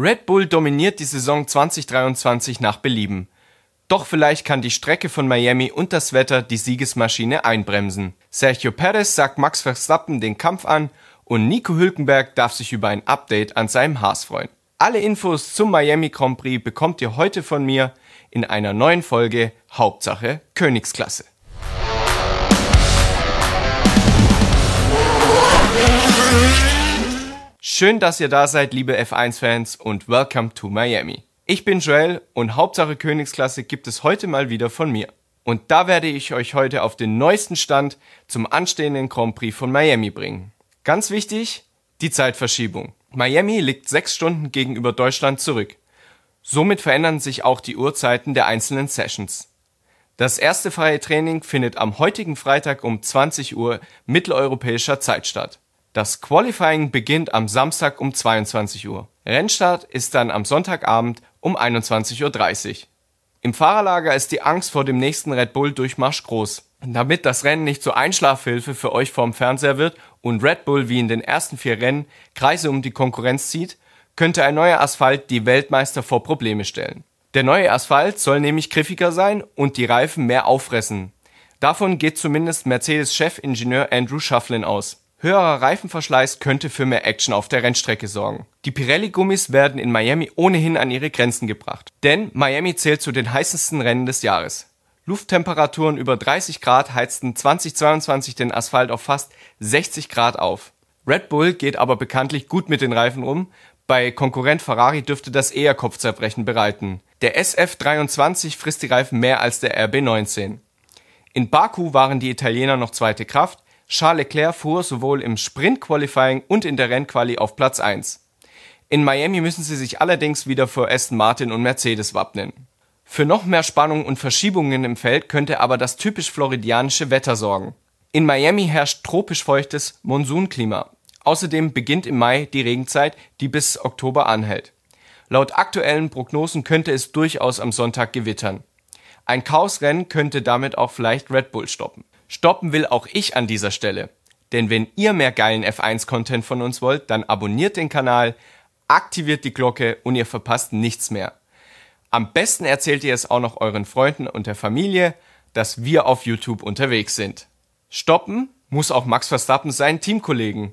Red Bull dominiert die Saison 2023 nach Belieben. Doch vielleicht kann die Strecke von Miami und das Wetter die Siegesmaschine einbremsen. Sergio Perez sagt Max Verstappen den Kampf an und Nico Hülkenberg darf sich über ein Update an seinem Haas freuen. Alle Infos zum Miami Grand Prix bekommt ihr heute von mir in einer neuen Folge Hauptsache Königsklasse. Schön, dass ihr da seid, liebe F1-Fans und welcome to Miami. Ich bin Joel und Hauptsache Königsklasse gibt es heute mal wieder von mir. Und da werde ich euch heute auf den neuesten Stand zum anstehenden Grand Prix von Miami bringen. Ganz wichtig, die Zeitverschiebung. Miami liegt sechs Stunden gegenüber Deutschland zurück. Somit verändern sich auch die Uhrzeiten der einzelnen Sessions. Das erste freie Training findet am heutigen Freitag um 20 Uhr mitteleuropäischer Zeit statt. Das Qualifying beginnt am Samstag um 22 Uhr. Rennstart ist dann am Sonntagabend um 21.30 Uhr. Im Fahrerlager ist die Angst vor dem nächsten Red Bull Durchmarsch groß. Damit das Rennen nicht zur Einschlafhilfe für euch vorm Fernseher wird und Red Bull wie in den ersten vier Rennen Kreise um die Konkurrenz zieht, könnte ein neuer Asphalt die Weltmeister vor Probleme stellen. Der neue Asphalt soll nämlich griffiger sein und die Reifen mehr auffressen. Davon geht zumindest Mercedes-Chefingenieur Andrew Shufflin aus. Höherer Reifenverschleiß könnte für mehr Action auf der Rennstrecke sorgen. Die Pirelli-Gummis werden in Miami ohnehin an ihre Grenzen gebracht. Denn Miami zählt zu den heißesten Rennen des Jahres. Lufttemperaturen über 30 Grad heizten 2022 den Asphalt auf fast 60 Grad auf. Red Bull geht aber bekanntlich gut mit den Reifen um. Bei Konkurrent Ferrari dürfte das eher Kopfzerbrechen bereiten. Der SF23 frisst die Reifen mehr als der RB19. In Baku waren die Italiener noch zweite Kraft, Charles Leclerc fuhr sowohl im Sprint-Qualifying und in der Rennquali auf Platz 1. In Miami müssen sie sich allerdings wieder vor Aston Martin und Mercedes wappnen. Für noch mehr Spannung und Verschiebungen im Feld könnte aber das typisch floridianische Wetter sorgen. In Miami herrscht tropisch feuchtes Monsunklima. Außerdem beginnt im Mai die Regenzeit, die bis Oktober anhält. Laut aktuellen Prognosen könnte es durchaus am Sonntag gewittern. Ein Chaosrennen könnte damit auch vielleicht Red Bull stoppen. Stoppen will auch ich an dieser Stelle. Denn wenn ihr mehr geilen F1-Content von uns wollt, dann abonniert den Kanal, aktiviert die Glocke und ihr verpasst nichts mehr. Am besten erzählt ihr es auch noch euren Freunden und der Familie, dass wir auf YouTube unterwegs sind. Stoppen muss auch Max Verstappen seinen Teamkollegen.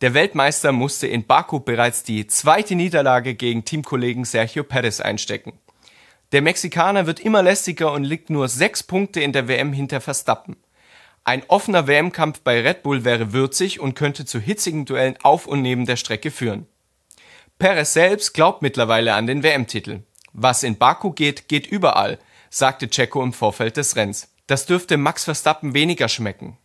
Der Weltmeister musste in Baku bereits die zweite Niederlage gegen Teamkollegen Sergio Perez einstecken. Der Mexikaner wird immer lästiger und liegt nur sechs Punkte in der WM hinter Verstappen. Ein offener WM-Kampf bei Red Bull wäre würzig und könnte zu hitzigen Duellen auf und neben der Strecke führen. Perez selbst glaubt mittlerweile an den WM-Titel. Was in Baku geht, geht überall, sagte Checo im Vorfeld des Renns. Das dürfte Max Verstappen weniger schmecken.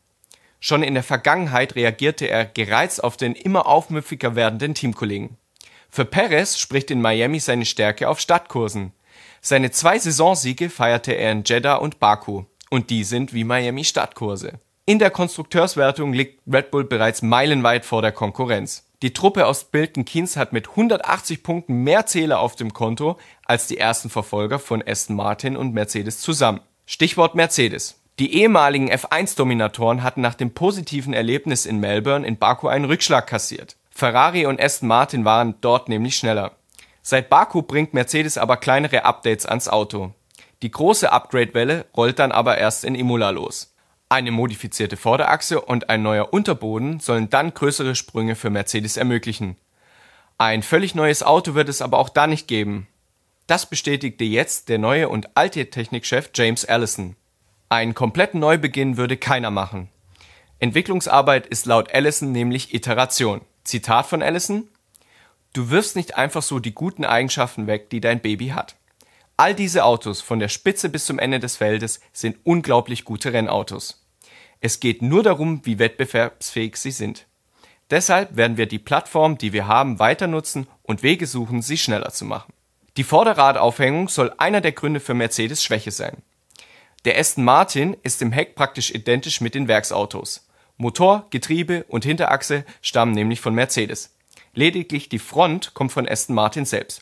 Schon in der Vergangenheit reagierte er gereizt auf den immer aufmüpfiger werdenden Teamkollegen. Für Perez spricht in Miami seine Stärke auf Stadtkursen. Seine zwei Saisonsiege feierte er in Jeddah und Baku und die sind wie Miami Stadtkurse. In der Konstrukteurswertung liegt Red Bull bereits meilenweit vor der Konkurrenz. Die Truppe aus Bilton Keynes hat mit 180 Punkten mehr Zähler auf dem Konto als die ersten Verfolger von Aston Martin und Mercedes zusammen. Stichwort Mercedes. Die ehemaligen F1-Dominatoren hatten nach dem positiven Erlebnis in Melbourne in Baku einen Rückschlag kassiert. Ferrari und Aston Martin waren dort nämlich schneller. Seit Baku bringt Mercedes aber kleinere Updates ans Auto. Die große Upgrade-Welle rollt dann aber erst in Imola los. Eine modifizierte Vorderachse und ein neuer Unterboden sollen dann größere Sprünge für Mercedes ermöglichen. Ein völlig neues Auto wird es aber auch da nicht geben. Das bestätigte jetzt der neue und alte Technikchef James Allison. Einen kompletten Neubeginn würde keiner machen. Entwicklungsarbeit ist laut Allison nämlich Iteration. Zitat von Allison Du wirfst nicht einfach so die guten Eigenschaften weg, die dein Baby hat. All diese Autos von der Spitze bis zum Ende des Feldes sind unglaublich gute Rennautos. Es geht nur darum, wie wettbewerbsfähig sie sind. Deshalb werden wir die Plattform, die wir haben, weiter nutzen und Wege suchen, sie schneller zu machen. Die Vorderradaufhängung soll einer der Gründe für Mercedes Schwäche sein. Der Aston Martin ist im Heck praktisch identisch mit den Werksautos. Motor, Getriebe und Hinterachse stammen nämlich von Mercedes. Lediglich die Front kommt von Aston Martin selbst.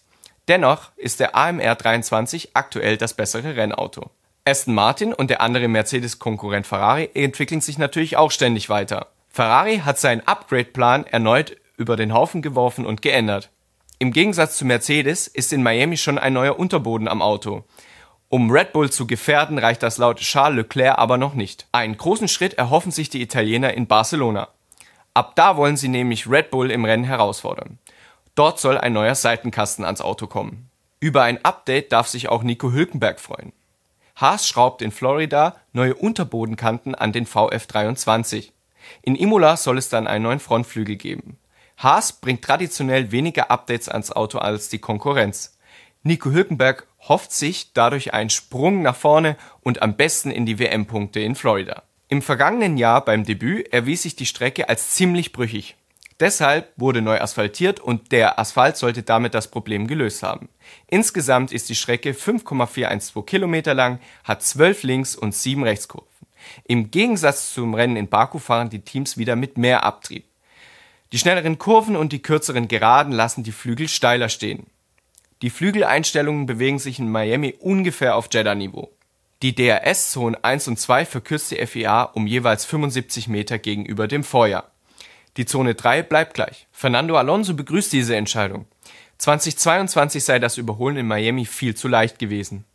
Dennoch ist der AMR 23 aktuell das bessere Rennauto. Aston Martin und der andere Mercedes-Konkurrent Ferrari entwickeln sich natürlich auch ständig weiter. Ferrari hat seinen Upgrade-Plan erneut über den Haufen geworfen und geändert. Im Gegensatz zu Mercedes ist in Miami schon ein neuer Unterboden am Auto. Um Red Bull zu gefährden, reicht das laut Charles Leclerc aber noch nicht. Einen großen Schritt erhoffen sich die Italiener in Barcelona. Ab da wollen sie nämlich Red Bull im Rennen herausfordern. Dort soll ein neuer Seitenkasten ans Auto kommen. Über ein Update darf sich auch Nico Hülkenberg freuen. Haas schraubt in Florida neue Unterbodenkanten an den VF23. In Imola soll es dann einen neuen Frontflügel geben. Haas bringt traditionell weniger Updates ans Auto als die Konkurrenz. Nico Hülkenberg hofft sich dadurch einen Sprung nach vorne und am besten in die WM-Punkte in Florida. Im vergangenen Jahr beim Debüt erwies sich die Strecke als ziemlich brüchig. Deshalb wurde neu asphaltiert und der Asphalt sollte damit das Problem gelöst haben. Insgesamt ist die Strecke 5,412 Kilometer lang, hat 12 Links- und 7 Rechtskurven. Im Gegensatz zum Rennen in Baku fahren die Teams wieder mit mehr Abtrieb. Die schnelleren Kurven und die kürzeren Geraden lassen die Flügel steiler stehen. Die Flügeleinstellungen bewegen sich in Miami ungefähr auf Jeddah-Niveau. Die DRS-Zonen 1 und 2 verkürzt die FIA um jeweils 75 Meter gegenüber dem Vorjahr. Die Zone 3 bleibt gleich. Fernando Alonso begrüßt diese Entscheidung. 2022 sei das Überholen in Miami viel zu leicht gewesen.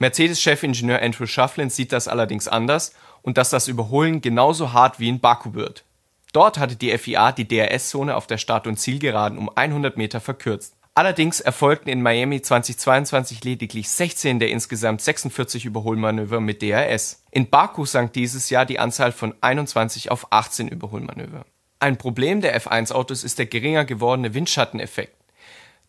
Mercedes-Chefingenieur Andrew Shufflin sieht das allerdings anders und dass das Überholen genauso hart wie in Baku wird. Dort hatte die FIA die DRS-Zone auf der Start- und Zielgeraden um 100 Meter verkürzt. Allerdings erfolgten in Miami 2022 lediglich 16 der insgesamt 46 Überholmanöver mit DRS. In Baku sank dieses Jahr die Anzahl von 21 auf 18 Überholmanöver. Ein Problem der F1-Autos ist der geringer gewordene Windschatteneffekt.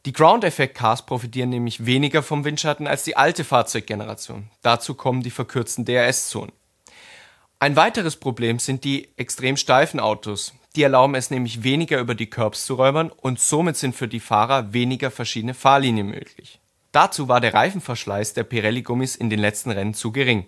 Die Ground-Effect-Cars profitieren nämlich weniger vom Windschatten als die alte Fahrzeuggeneration. Dazu kommen die verkürzten DRS-Zonen. Ein weiteres Problem sind die extrem steifen Autos. Die erlauben es nämlich weniger über die Curbs zu räubern und somit sind für die Fahrer weniger verschiedene Fahrlinien möglich. Dazu war der Reifenverschleiß der Pirelli-Gummis in den letzten Rennen zu gering.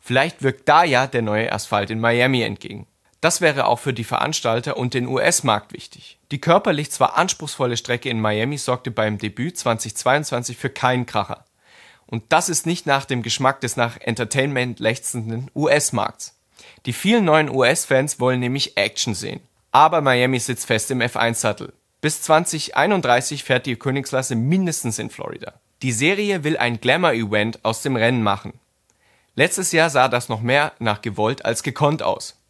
Vielleicht wirkt da ja der neue Asphalt in Miami entgegen. Das wäre auch für die Veranstalter und den US-Markt wichtig. Die körperlich zwar anspruchsvolle Strecke in Miami sorgte beim Debüt 2022 für keinen Kracher. Und das ist nicht nach dem Geschmack des nach Entertainment lechzenden US-Markts. Die vielen neuen US-Fans wollen nämlich Action sehen. Aber Miami sitzt fest im F1-Sattel. Bis 2031 fährt die Königsklasse mindestens in Florida. Die Serie will ein Glamour-Event aus dem Rennen machen. Letztes Jahr sah das noch mehr nach gewollt als gekonnt aus.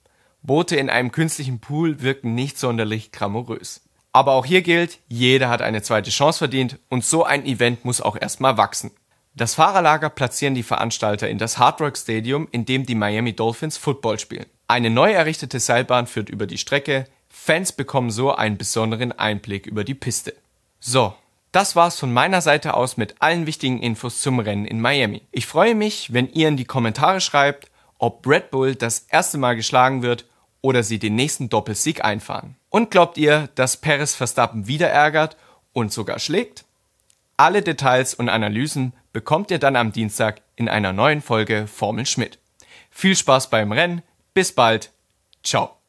Boote in einem künstlichen Pool wirken nicht sonderlich glamourös. Aber auch hier gilt, jeder hat eine zweite Chance verdient und so ein Event muss auch erstmal wachsen. Das Fahrerlager platzieren die Veranstalter in das Hard Rock Stadium, in dem die Miami Dolphins Football spielen. Eine neu errichtete Seilbahn führt über die Strecke. Fans bekommen so einen besonderen Einblick über die Piste. So, das war's von meiner Seite aus mit allen wichtigen Infos zum Rennen in Miami. Ich freue mich, wenn ihr in die Kommentare schreibt, ob Red Bull das erste Mal geschlagen wird oder sie den nächsten Doppelsieg einfahren. Und glaubt ihr, dass Perez Verstappen wieder ärgert und sogar schlägt? Alle Details und Analysen bekommt ihr dann am Dienstag in einer neuen Folge Formel Schmidt. Viel Spaß beim Rennen, bis bald. Ciao.